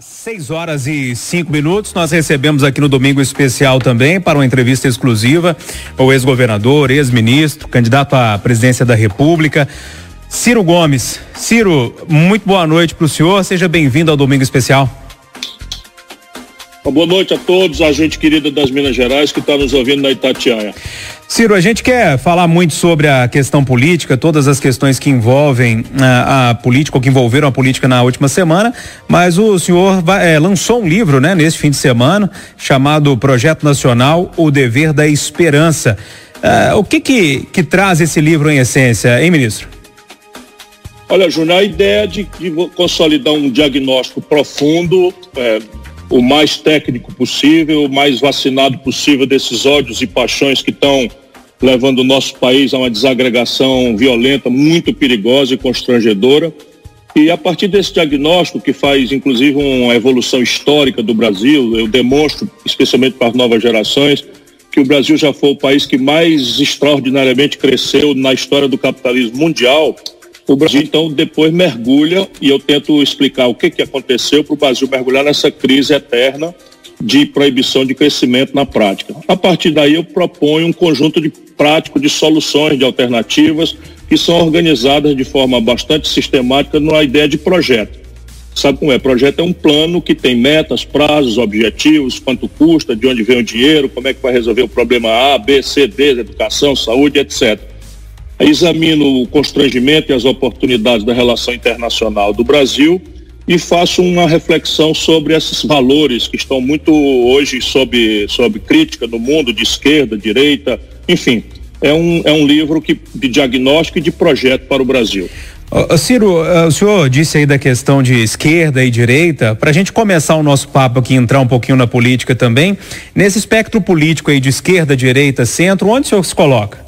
6 horas e 5 minutos, nós recebemos aqui no Domingo Especial também para uma entrevista exclusiva o ex-governador, ex-ministro, candidato à presidência da República, Ciro Gomes. Ciro, muito boa noite para o senhor, seja bem-vindo ao Domingo Especial. Boa noite a todos, a gente querida das Minas Gerais que está nos ouvindo na Itatiaia. Ciro, a gente quer falar muito sobre a questão política, todas as questões que envolvem a, ah, a política ou que envolveram a política na última semana, mas o senhor vai, é, lançou um livro, né, nesse fim de semana, chamado Projeto Nacional, O Dever da Esperança. É, o que que, que traz esse livro em essência, hein, ministro? Olha, Júnior, a ideia de, de consolidar um diagnóstico profundo, é, o mais técnico possível, o mais vacinado possível desses ódios e paixões que estão levando o nosso país a uma desagregação violenta, muito perigosa e constrangedora. E a partir desse diagnóstico, que faz inclusive uma evolução histórica do Brasil, eu demonstro, especialmente para as novas gerações, que o Brasil já foi o país que mais extraordinariamente cresceu na história do capitalismo mundial o Brasil, então, depois mergulha, e eu tento explicar o que, que aconteceu para o Brasil mergulhar nessa crise eterna de proibição de crescimento na prática. A partir daí, eu proponho um conjunto de prático de soluções, de alternativas, que são organizadas de forma bastante sistemática numa ideia de projeto. Sabe como é? Projeto é um plano que tem metas, prazos, objetivos, quanto custa, de onde vem o dinheiro, como é que vai resolver o problema A, B, C, D, educação, saúde, etc examino o constrangimento e as oportunidades da relação internacional do Brasil e faço uma reflexão sobre esses valores que estão muito hoje sob, sob crítica no mundo, de esquerda, direita, enfim. É um, é um livro que, de diagnóstico e de projeto para o Brasil. Ciro, o senhor disse aí da questão de esquerda e direita. Para a gente começar o nosso papo aqui, entrar um pouquinho na política também, nesse espectro político aí de esquerda, direita, centro, onde o senhor se coloca?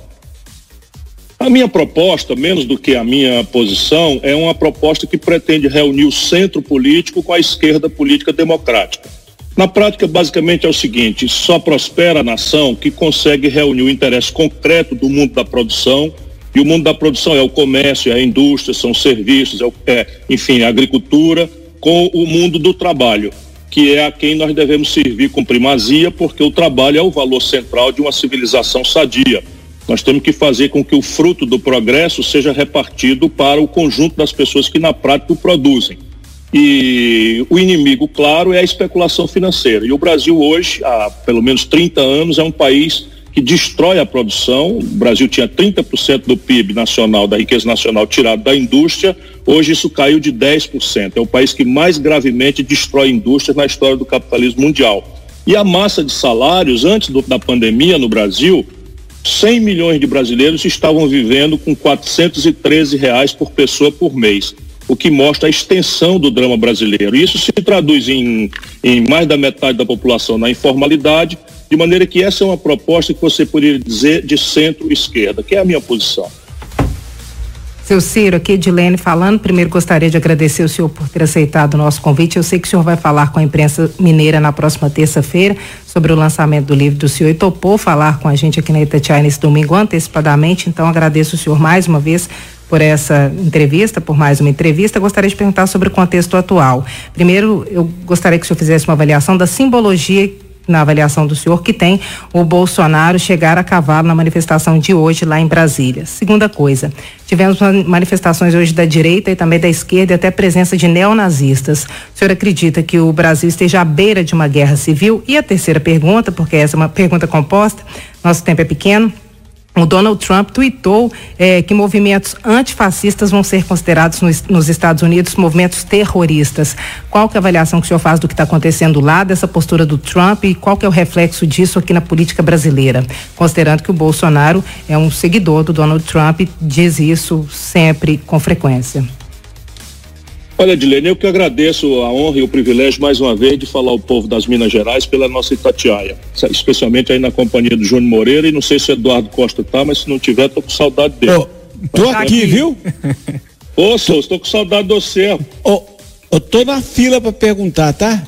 A minha proposta, menos do que a minha posição, é uma proposta que pretende reunir o centro político com a esquerda política democrática. Na prática, basicamente é o seguinte: só prospera a nação que consegue reunir o interesse concreto do mundo da produção, e o mundo da produção é o comércio, é a indústria, são serviços, é, é enfim, a agricultura, com o mundo do trabalho, que é a quem nós devemos servir com primazia, porque o trabalho é o valor central de uma civilização sadia nós temos que fazer com que o fruto do progresso seja repartido para o conjunto das pessoas que na prática o produzem. E o inimigo, claro, é a especulação financeira. E o Brasil hoje, há pelo menos 30 anos, é um país que destrói a produção. O Brasil tinha 30% do PIB nacional, da riqueza nacional, tirado da indústria. Hoje isso caiu de 10%. É o país que mais gravemente destrói indústrias na história do capitalismo mundial. E a massa de salários, antes do, da pandemia no Brasil, 100 milhões de brasileiros estavam vivendo com 413 reais por pessoa por mês, o que mostra a extensão do drama brasileiro. Isso se traduz em, em mais da metade da população na informalidade, de maneira que essa é uma proposta que você poderia dizer de centro-esquerda, que é a minha posição. Seu Ciro, aqui Edilene falando. Primeiro gostaria de agradecer o senhor por ter aceitado o nosso convite. Eu sei que o senhor vai falar com a imprensa mineira na próxima terça-feira sobre o lançamento do livro do senhor e topou falar com a gente aqui na Itatiaia nesse domingo antecipadamente. Então agradeço o senhor mais uma vez por essa entrevista, por mais uma entrevista. Gostaria de perguntar sobre o contexto atual. Primeiro, eu gostaria que o senhor fizesse uma avaliação da simbologia na avaliação do senhor, que tem o Bolsonaro chegar a cavalo na manifestação de hoje lá em Brasília. Segunda coisa, tivemos manifestações hoje da direita e também da esquerda e até presença de neonazistas. O senhor acredita que o Brasil esteja à beira de uma guerra civil? E a terceira pergunta, porque essa é uma pergunta composta, nosso tempo é pequeno. O Donald Trump tweetou eh, que movimentos antifascistas vão ser considerados nos, nos, Estados Unidos movimentos terroristas. Qual que é a avaliação que o senhor faz do que está acontecendo lá, dessa postura do Trump e qual que é o reflexo disso aqui na política brasileira? Considerando que o Bolsonaro é um seguidor do Donald Trump, diz isso sempre com frequência. Olha, Dilene, eu que agradeço a honra e o privilégio mais uma vez de falar ao povo das Minas Gerais pela nossa Itatiaia, especialmente aí na companhia do Júnior Moreira e não sei se o Eduardo Costa tá, mas se não tiver, tô com saudade dele. Oh, tô mas, aqui, viu? Ô, Souza, tô com saudade do você. Oh, eu tô na fila para perguntar, tá?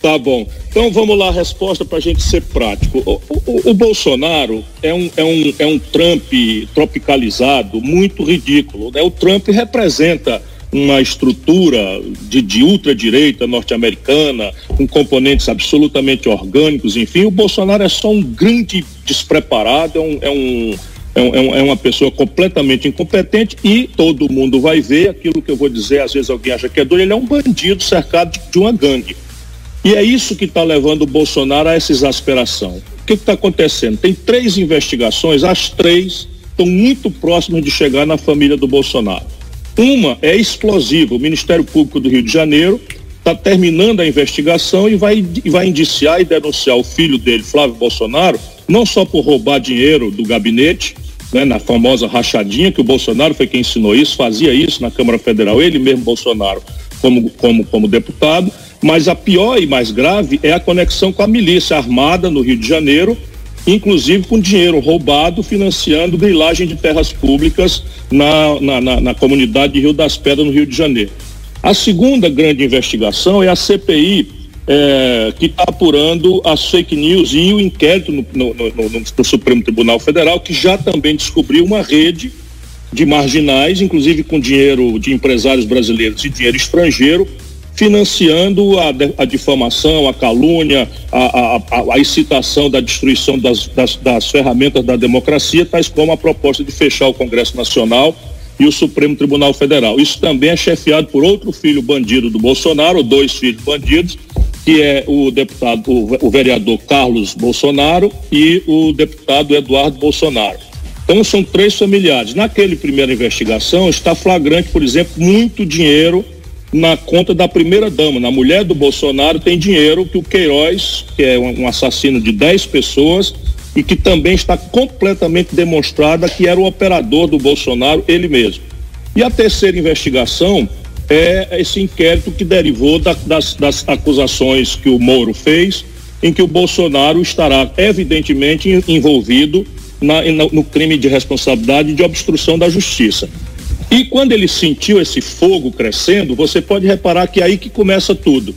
Tá bom. Então vamos lá, a resposta para a gente ser prático. O, o, o, Bolsonaro é um, é, um, é um Trump tropicalizado muito ridículo. Né? O Trump representa uma estrutura de, de ultradireita norte-americana, com componentes absolutamente orgânicos, enfim, o Bolsonaro é só um grande despreparado, é um, é um é, um, é, uma pessoa completamente incompetente e todo mundo vai ver aquilo que eu vou dizer. Às vezes alguém acha que é doido, ele é um bandido cercado de uma gangue. E é isso que está levando o Bolsonaro a essa exasperação. O que está acontecendo? Tem três investigações, as três estão muito próximas de chegar na família do Bolsonaro. Uma é explosiva. O Ministério Público do Rio de Janeiro está terminando a investigação e vai, vai indiciar e denunciar o filho dele, Flávio Bolsonaro, não só por roubar dinheiro do gabinete, né, na famosa rachadinha, que o Bolsonaro foi quem ensinou isso, fazia isso na Câmara Federal, ele mesmo, Bolsonaro, como, como, como deputado, mas a pior e mais grave é a conexão com a milícia armada no Rio de Janeiro, inclusive com dinheiro roubado, financiando grilagem de terras públicas na, na, na, na comunidade de Rio das Pedras, no Rio de Janeiro. A segunda grande investigação é a CPI, é, que está apurando as fake news e o inquérito no, no, no, no, Supremo Tribunal Federal, que já também descobriu uma rede de marginais, inclusive com dinheiro de empresários brasileiros e dinheiro estrangeiro, financiando a, a difamação, a calúnia, a, a, a, incitação da destruição das, das, das ferramentas da democracia, tais como a proposta de fechar o Congresso Nacional e o Supremo Tribunal Federal. Isso também é chefiado por outro filho bandido do Bolsonaro, dois filhos bandidos, que é o deputado, o vereador Carlos Bolsonaro e o deputado Eduardo Bolsonaro. Então são três familiares. Naquele primeira investigação está flagrante, por exemplo, muito dinheiro na conta da primeira dama. Na mulher do Bolsonaro tem dinheiro que o Queiroz, que é um, assassino de 10 pessoas, e que também está completamente demonstrada que era o operador do Bolsonaro, ele mesmo. E a terceira investigação é esse inquérito que derivou da, das, das acusações que o Moro fez, em que o Bolsonaro estará evidentemente envolvido na, no crime de responsabilidade de obstrução da justiça. E quando ele sentiu esse fogo crescendo, você pode reparar que é aí que começa tudo.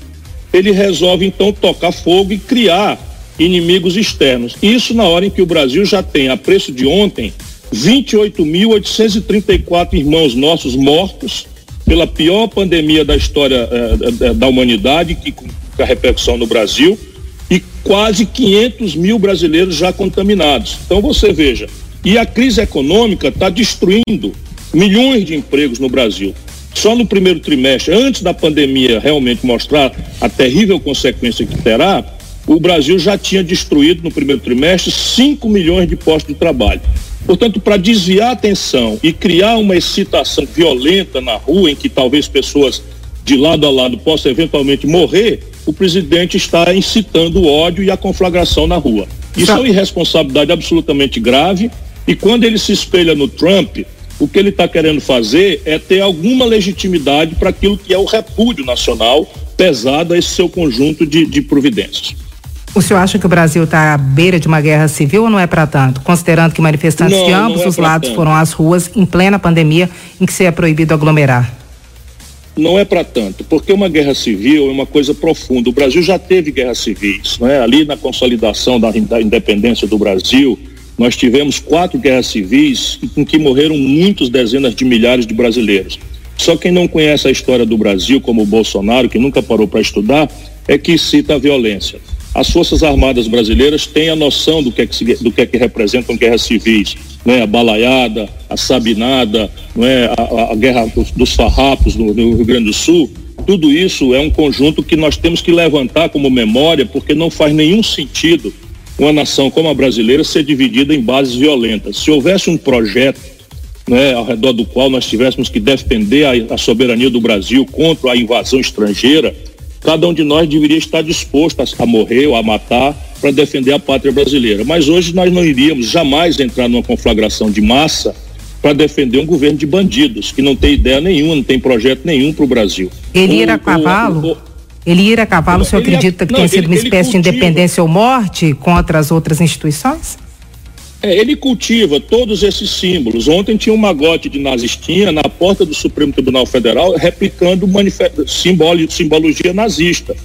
Ele resolve então tocar fogo e criar inimigos externos. Isso na hora em que o Brasil já tem, a preço de ontem, 28.834 irmãos nossos mortos pela pior pandemia da história eh, eh, da humanidade, que com a repercussão no Brasil, e quase 500 mil brasileiros já contaminados. Então você veja, e a crise econômica está destruindo milhões de empregos no Brasil. Só no primeiro trimestre, antes da pandemia realmente mostrar a terrível consequência que terá, o Brasil já tinha destruído no primeiro trimestre 5 milhões de postos de trabalho. Portanto, para desviar a atenção e criar uma excitação violenta na rua, em que talvez pessoas de lado a lado possam eventualmente morrer, o presidente está incitando o ódio e a conflagração na rua. Isso é uma irresponsabilidade absolutamente grave. E quando ele se espelha no Trump, o que ele está querendo fazer é ter alguma legitimidade para aquilo que é o repúdio nacional pesado a esse seu conjunto de, de providências. O senhor acha que o Brasil está à beira de uma guerra civil ou não é para tanto? Considerando que manifestantes não, de ambos é os lados tanto. foram às ruas em plena pandemia em que se é proibido aglomerar. Não é para tanto, porque uma guerra civil é uma coisa profunda. O Brasil já teve guerras civis, não é? Ali na consolidação da, da independência do Brasil, nós tivemos quatro guerras civis em que morreram muitas dezenas de milhares de brasileiros. Só quem não conhece a história do Brasil, como o Bolsonaro, que nunca parou para estudar, é que cita a violência as Forças Armadas brasileiras têm a noção do que é que, do que, é que representam guerras civis, né? a balaiada, a sabinada, não é? a, a guerra dos, dos farrapos no, no Rio Grande do Sul. Tudo isso é um conjunto que nós temos que levantar como memória, porque não faz nenhum sentido uma nação como a brasileira ser dividida em bases violentas. Se houvesse um projeto né, ao redor do qual nós tivéssemos que defender a, a soberania do Brasil contra a invasão estrangeira, cada um de nós deveria estar disposto a, a morrer ou a matar para defender a pátria brasileira. Mas hoje nós não iríamos jamais entrar numa conflagração de massa para defender um governo de bandidos, que não tem ideia nenhuma, não tem projeto nenhum para o Brasil. Ele ir a cavalo? Ele ir a cavalo, o senhor acredita que não, tem sido uma espécie de independência ou morte contra as outras instituições? É, ele cultiva todos esses símbolos. Ontem tinha um magote de nazistinha na porta do Supremo Tribunal Federal replicando simbolo, simbologia nazista,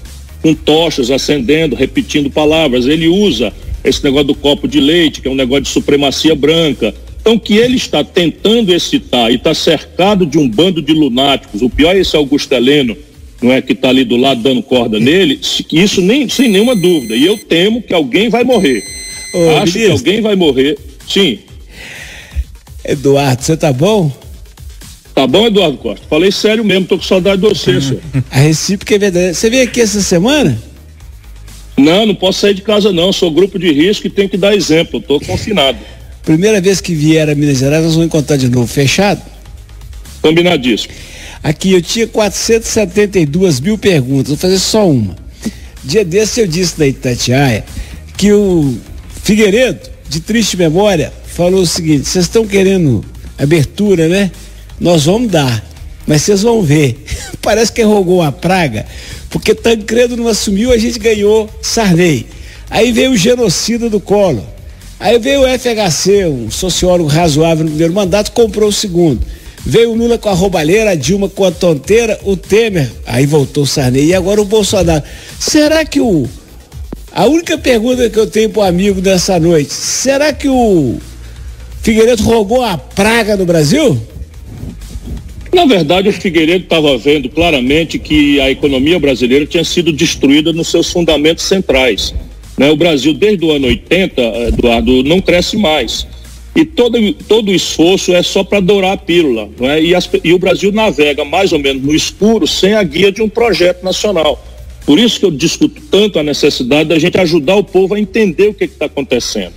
com tochas acendendo, repetindo palavras. Ele usa esse negócio do copo de leite, que é um negócio de supremacia branca. Então, que ele está tentando excitar e está cercado de um bando de lunáticos, o pior é esse Augusto Heleno, não é que está ali do lado dando corda nele, isso nem sem nenhuma dúvida. E eu temo que alguém vai morrer. Ô, Acho ministro. que alguém vai morrer. Sim. Eduardo, você tá bom? Tá bom, Eduardo Costa? Falei sério mesmo, tô com saudade de você, senhor. A recíproca é verdade. Você veio aqui essa semana? Não, não posso sair de casa não. Sou grupo de risco e tenho que dar exemplo. Tô confinado. Primeira vez que vier a Minas Gerais, nós vamos encontrar de novo. Fechado? Combinadíssimo. Aqui eu tinha 472 mil perguntas, vou fazer só uma. Dia desse eu disse na Itatiaia que o Figueiredo, de triste memória, falou o seguinte: vocês estão querendo abertura, né? Nós vamos dar, mas vocês vão ver. Parece que rogou a praga, porque Tancredo não assumiu, a gente ganhou Sarney. Aí veio o genocida do Collor. Aí veio o FHC, um sociólogo razoável no primeiro mandato, comprou o segundo. Veio o Lula com a roubalheira, a Dilma com a tonteira, o Temer, aí voltou o Sarney e agora o Bolsonaro. Será que o. A única pergunta que eu tenho para o amigo dessa noite, será que o Figueiredo roubou a praga no Brasil? Na verdade, o Figueiredo estava vendo claramente que a economia brasileira tinha sido destruída nos seus fundamentos centrais. Né? O Brasil, desde o ano 80, Eduardo, não cresce mais. E todo, todo esforço é só para dourar a pílula. É? E, as, e o Brasil navega mais ou menos no escuro sem a guia de um projeto nacional. Por isso que eu discuto tanto a necessidade da gente ajudar o povo a entender o que está acontecendo.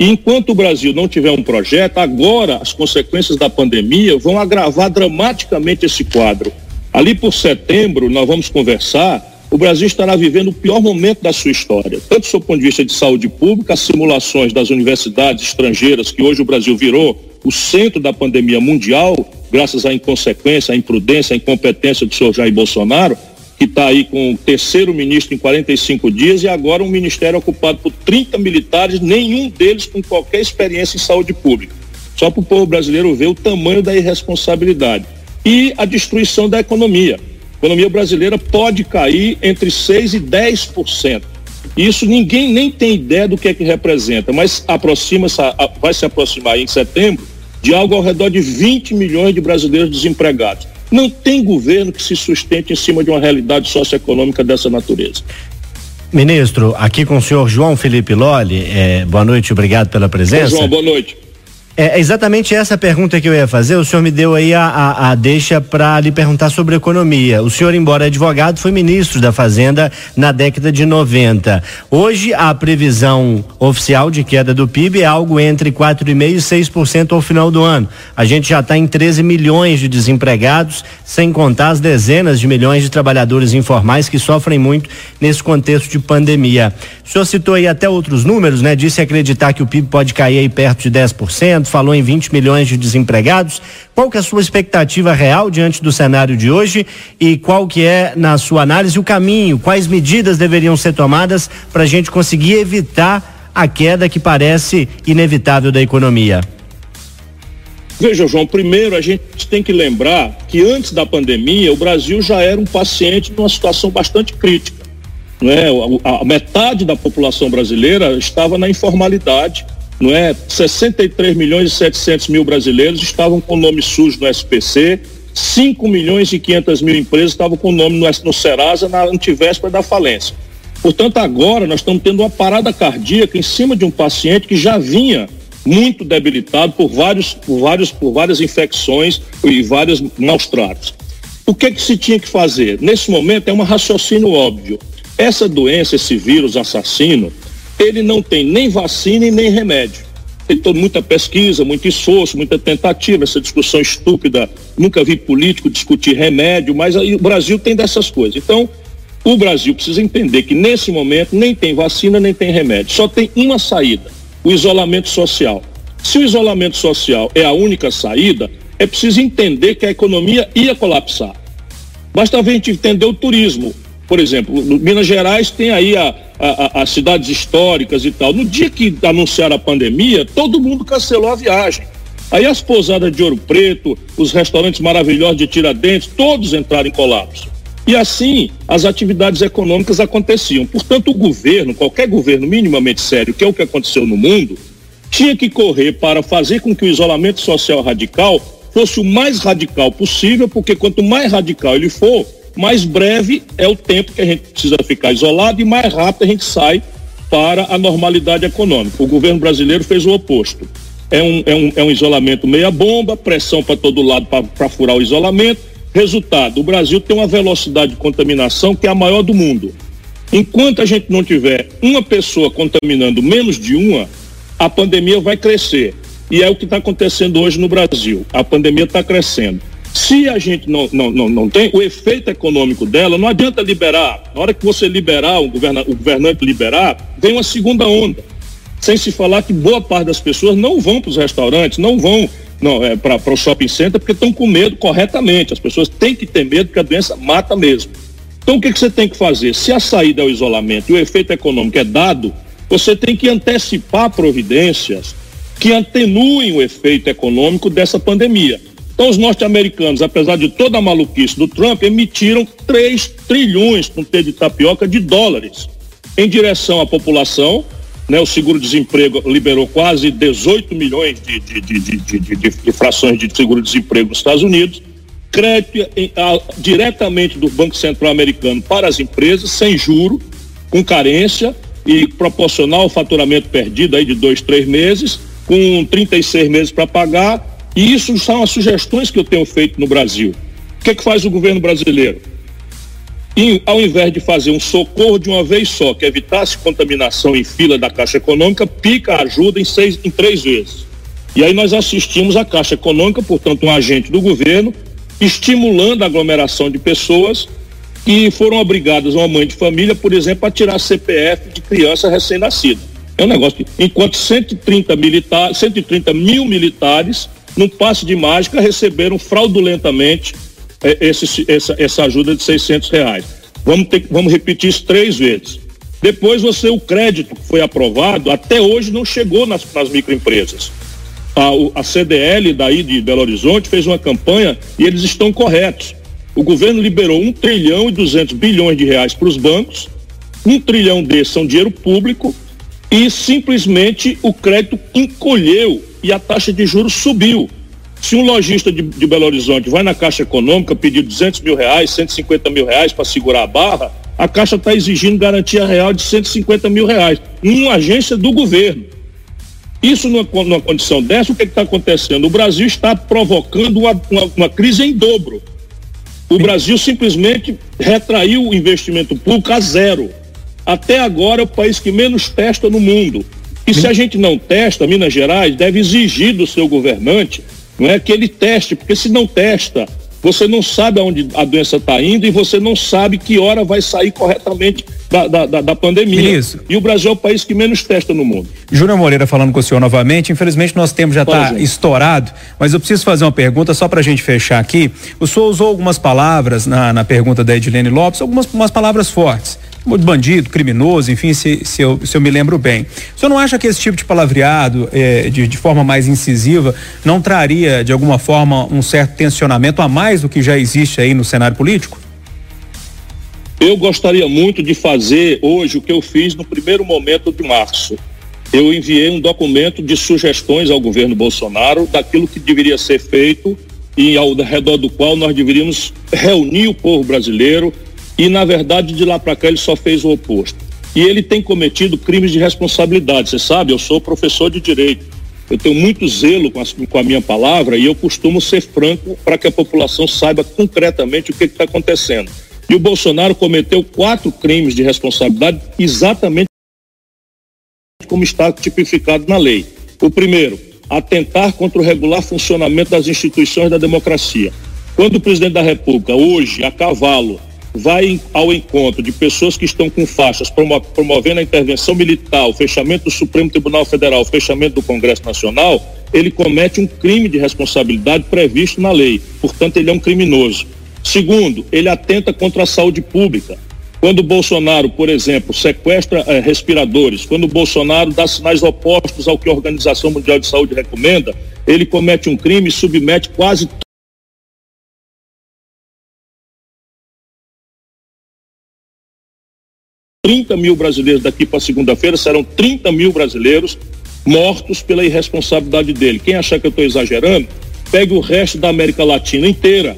E enquanto o Brasil não tiver um projeto, agora as consequências da pandemia vão agravar dramaticamente esse quadro. Ali por setembro, nós vamos conversar o Brasil estará vivendo o pior momento da sua história, tanto do seu ponto de vista de saúde pública, as simulações das universidades estrangeiras, que hoje o Brasil virou o centro da pandemia mundial, graças à inconsequência, à imprudência, à incompetência do senhor Jair Bolsonaro, que está aí com o terceiro ministro em 45 dias e agora um ministério ocupado por 30 militares, nenhum deles com qualquer experiência em saúde pública. Só para o povo brasileiro ver o tamanho da irresponsabilidade. E a destruição da economia a economia brasileira pode cair entre 6% e 10%. Isso ninguém nem tem ideia do que é que representa, mas aproxima vai se aproximar em setembro de algo ao redor de 20 milhões de brasileiros desempregados. Não tem governo que se sustente em cima de uma realidade socioeconômica dessa natureza. Ministro, aqui com o senhor João Felipe Lolli, é, boa noite, obrigado pela presença. João, boa noite. É exatamente essa pergunta que eu ia fazer. O senhor me deu aí a, a, a deixa para lhe perguntar sobre economia. O senhor, embora advogado, foi ministro da Fazenda na década de 90. Hoje, a previsão oficial de queda do PIB é algo entre 4,5% e 6% ao final do ano. A gente já está em 13 milhões de desempregados, sem contar as dezenas de milhões de trabalhadores informais que sofrem muito nesse contexto de pandemia. O senhor citou aí até outros números, né? Disse acreditar que o PIB pode cair aí perto de 10% falou em 20 milhões de desempregados. Qual que é a sua expectativa real diante do cenário de hoje e qual que é, na sua análise, o caminho? Quais medidas deveriam ser tomadas para a gente conseguir evitar a queda que parece inevitável da economia? Veja, João, primeiro a gente tem que lembrar que antes da pandemia o Brasil já era um paciente numa situação bastante crítica. Né? A, a metade da população brasileira estava na informalidade não é? 63 milhões e 700 mil brasileiros estavam com nome sujo no SPC, 5 milhões e 500 mil empresas estavam com nome no, no Serasa na antivéspera da falência. Portanto, agora nós estamos tendo uma parada cardíaca em cima de um paciente que já vinha muito debilitado por vários, por vários, por várias infecções e vários maus tratos. O que que se tinha que fazer? Nesse momento é um raciocínio óbvio. Essa doença, esse vírus assassino, ele não tem nem vacina e nem remédio. Tem toda muita pesquisa, muito esforço, muita tentativa, essa discussão estúpida. Nunca vi político discutir remédio, mas aí o Brasil tem dessas coisas. Então, o Brasil precisa entender que nesse momento nem tem vacina, nem tem remédio. Só tem uma saída: o isolamento social. Se o isolamento social é a única saída, é preciso entender que a economia ia colapsar. Basta a gente entender o turismo. Por exemplo, no Minas Gerais tem aí a, as cidades históricas e tal. No dia que anunciaram a pandemia, todo mundo cancelou a viagem. Aí as pousadas de Ouro Preto, os restaurantes maravilhosos de Tiradentes, todos entraram em colapso. E assim as atividades econômicas aconteciam. Portanto, o governo, qualquer governo minimamente sério, que é o que aconteceu no mundo, tinha que correr para fazer com que o isolamento social radical fosse o mais radical possível, porque quanto mais radical ele for, mais breve é o tempo que a gente precisa ficar isolado e mais rápido a gente sai para a normalidade econômica. O governo brasileiro fez o oposto. É um, é um, é um isolamento meia bomba, pressão para todo lado para furar o isolamento. Resultado: o Brasil tem uma velocidade de contaminação que é a maior do mundo. Enquanto a gente não tiver uma pessoa contaminando menos de uma, a pandemia vai crescer. E é o que está acontecendo hoje no Brasil. A pandemia está crescendo. Se a gente não, não, não, não tem o efeito econômico dela, não adianta liberar. Na hora que você liberar, o, governa, o governante liberar, vem uma segunda onda. Sem se falar que boa parte das pessoas não vão para os restaurantes, não vão não, é, para o shopping center porque estão com medo corretamente. As pessoas têm que ter medo porque a doença mata mesmo. Então o que, que você tem que fazer? Se a saída é o isolamento e o efeito econômico é dado, você tem que antecipar providências que atenuem o efeito econômico dessa pandemia. Então, os norte-americanos, apesar de toda a maluquice do Trump, emitiram 3 trilhões, com T de tapioca, de dólares em direção à população. Né? O seguro-desemprego liberou quase 18 milhões de, de, de, de frações de seguro-desemprego nos Estados Unidos. Crédito em, a, diretamente do Banco Central Americano para as empresas, sem juro, com carência e proporcional ao faturamento perdido aí de dois, três meses com 36 meses para pagar, e isso são as sugestões que eu tenho feito no Brasil. O que, é que faz o governo brasileiro? E, ao invés de fazer um socorro de uma vez só, que evitasse contaminação em fila da Caixa Econômica, pica a ajuda em, seis, em três vezes. E aí nós assistimos a Caixa Econômica, portanto, um agente do governo, estimulando a aglomeração de pessoas que foram obrigadas, uma mãe de família, por exemplo, a tirar CPF de criança recém-nascida. É um negócio que, enquanto 130 militares, 130 mil militares, num passe de mágica, receberam fraudulentamente é, esse, essa, essa ajuda de 600 reais. Vamos, ter, vamos repetir isso três vezes. Depois você, o crédito que foi aprovado, até hoje não chegou nas, nas microempresas. A, a CDL daí de Belo Horizonte fez uma campanha e eles estão corretos. O governo liberou 1 trilhão e 200 bilhões de reais para os bancos. Um trilhão desses são dinheiro público e simplesmente o crédito encolheu e a taxa de juros subiu. Se um lojista de, de Belo Horizonte vai na Caixa Econômica pedir 200 mil reais, 150 mil reais para segurar a barra, a Caixa está exigindo garantia real de 150 mil reais, uma agência do governo. Isso numa, numa condição dessa, o que está acontecendo? O Brasil está provocando uma, uma, uma crise em dobro. O Brasil simplesmente retraiu o investimento público a zero. Até agora é o país que menos testa no mundo. E se a gente não testa, Minas Gerais deve exigir do seu governante não é que ele teste, porque se não testa, você não sabe aonde a doença está indo e você não sabe que hora vai sair corretamente da, da, da, da pandemia. Isso. E o Brasil é o país que menos testa no mundo. Júnior Moreira falando com o senhor novamente. Infelizmente, nosso tempo já está estourado, mas eu preciso fazer uma pergunta só para a gente fechar aqui. O senhor usou algumas palavras na, na pergunta da Edilene Lopes, algumas umas palavras fortes bandido, criminoso, enfim, se, se, eu, se eu me lembro bem. O senhor não acha que esse tipo de palavreado, eh, de, de forma mais incisiva, não traria, de alguma forma, um certo tensionamento a mais do que já existe aí no cenário político? Eu gostaria muito de fazer hoje o que eu fiz no primeiro momento de março. Eu enviei um documento de sugestões ao governo Bolsonaro daquilo que deveria ser feito e ao redor do qual nós deveríamos reunir o povo brasileiro, e, na verdade, de lá para cá ele só fez o oposto. E ele tem cometido crimes de responsabilidade. Você sabe, eu sou professor de direito. Eu tenho muito zelo com a, com a minha palavra e eu costumo ser franco para que a população saiba concretamente o que está acontecendo. E o Bolsonaro cometeu quatro crimes de responsabilidade exatamente como está tipificado na lei. O primeiro, atentar contra o regular funcionamento das instituições da democracia. Quando o presidente da República, hoje, a cavalo, vai ao encontro de pessoas que estão com faixas promovendo a intervenção militar, o fechamento do Supremo Tribunal Federal, o fechamento do Congresso Nacional, ele comete um crime de responsabilidade previsto na lei. Portanto, ele é um criminoso. Segundo, ele atenta contra a saúde pública. Quando o Bolsonaro, por exemplo, sequestra eh, respiradores, quando o Bolsonaro dá sinais opostos ao que a Organização Mundial de Saúde recomenda, ele comete um crime e submete quase 30 mil brasileiros daqui para segunda-feira, serão 30 mil brasileiros mortos pela irresponsabilidade dele. Quem achar que eu estou exagerando, pegue o resto da América Latina inteira.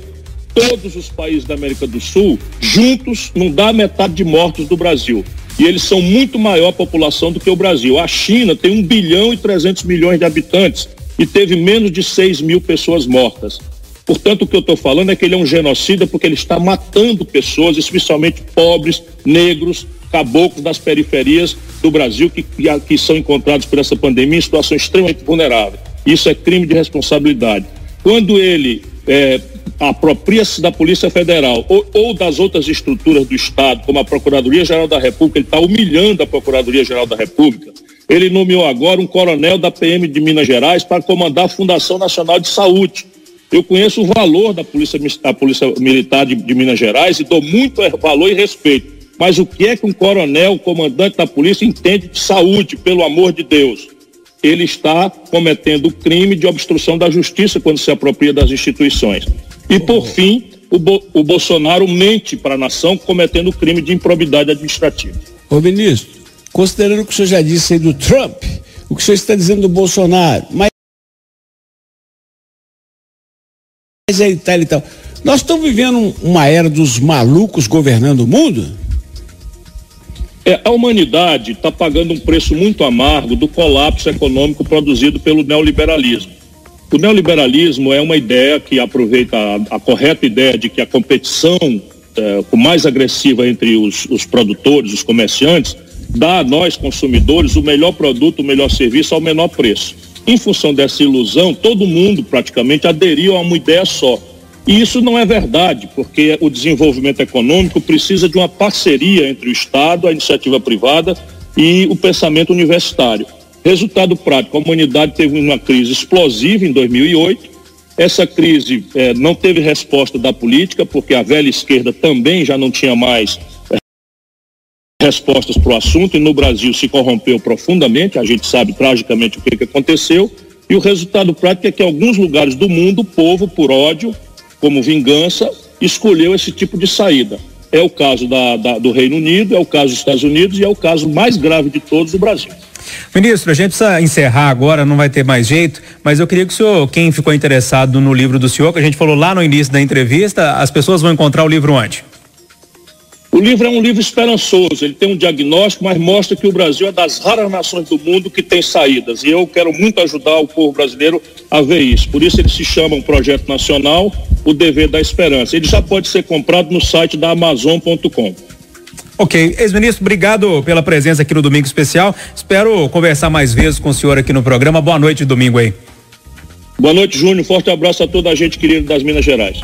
Todos os países da América do Sul, juntos, não dá metade de mortos do Brasil. E eles são muito maior população do que o Brasil. A China tem 1 bilhão e 300 milhões de habitantes e teve menos de 6 mil pessoas mortas. Portanto, o que eu estou falando é que ele é um genocida porque ele está matando pessoas, especialmente pobres, negros, caboclos das periferias do Brasil que, que são encontrados por essa pandemia em situação extremamente vulnerável. Isso é crime de responsabilidade. Quando ele é, apropria-se da Polícia Federal ou, ou, das outras estruturas do Estado, como a Procuradoria-Geral da República, ele está humilhando a Procuradoria-Geral da República. Ele nomeou agora um coronel da PM de Minas Gerais para comandar a Fundação Nacional de Saúde. Eu conheço o valor da Polícia, da polícia Militar de, de Minas Gerais e dou muito valor e respeito. Mas o que é que um coronel, comandante da polícia, entende de saúde, pelo amor de Deus? Ele está cometendo o crime de obstrução da justiça quando se apropria das instituições. E, por fim, o, Bo o Bolsonaro mente para a nação cometendo o crime de improbidade administrativa. Ô ministro, considerando o que o senhor já disse aí do Trump, o que o senhor está dizendo do Bolsonaro, mas é e tal e tal. Nós estamos vivendo uma era dos malucos governando o mundo? É, a humanidade está pagando um preço muito amargo do colapso econômico produzido pelo neoliberalismo. O neoliberalismo é uma ideia que aproveita a, a correta ideia de que a competição é, mais agressiva entre os, os produtores, os comerciantes, dá a nós consumidores o melhor produto, o melhor serviço ao menor preço. Em função dessa ilusão, todo mundo praticamente aderiu a uma ideia só. E isso não é verdade, porque o desenvolvimento econômico precisa de uma parceria entre o Estado, a iniciativa privada e o pensamento universitário. Resultado prático: a humanidade teve uma crise explosiva em 2008. Essa crise eh, não teve resposta da política, porque a velha esquerda também já não tinha mais eh, respostas para o assunto, e no Brasil se corrompeu profundamente. A gente sabe tragicamente o que, que aconteceu. E o resultado prático é que em alguns lugares do mundo, o povo, por ódio, como vingança, escolheu esse tipo de saída. É o caso da, da, do Reino Unido, é o caso dos Estados Unidos e é o caso mais grave de todos do Brasil. Ministro, a gente precisa encerrar agora, não vai ter mais jeito, mas eu queria que o senhor, quem ficou interessado no livro do senhor, que a gente falou lá no início da entrevista, as pessoas vão encontrar o livro onde? O livro é um livro esperançoso, ele tem um diagnóstico, mas mostra que o Brasil é das raras nações do mundo que tem saídas. E eu quero muito ajudar o povo brasileiro a ver isso. Por isso ele se chama um projeto nacional, o dever da esperança. Ele já pode ser comprado no site da Amazon.com. Ok, ex-ministro, obrigado pela presença aqui no Domingo Especial. Espero conversar mais vezes com o senhor aqui no programa. Boa noite, domingo aí. Boa noite, Júnior. Forte abraço a toda a gente querida das Minas Gerais.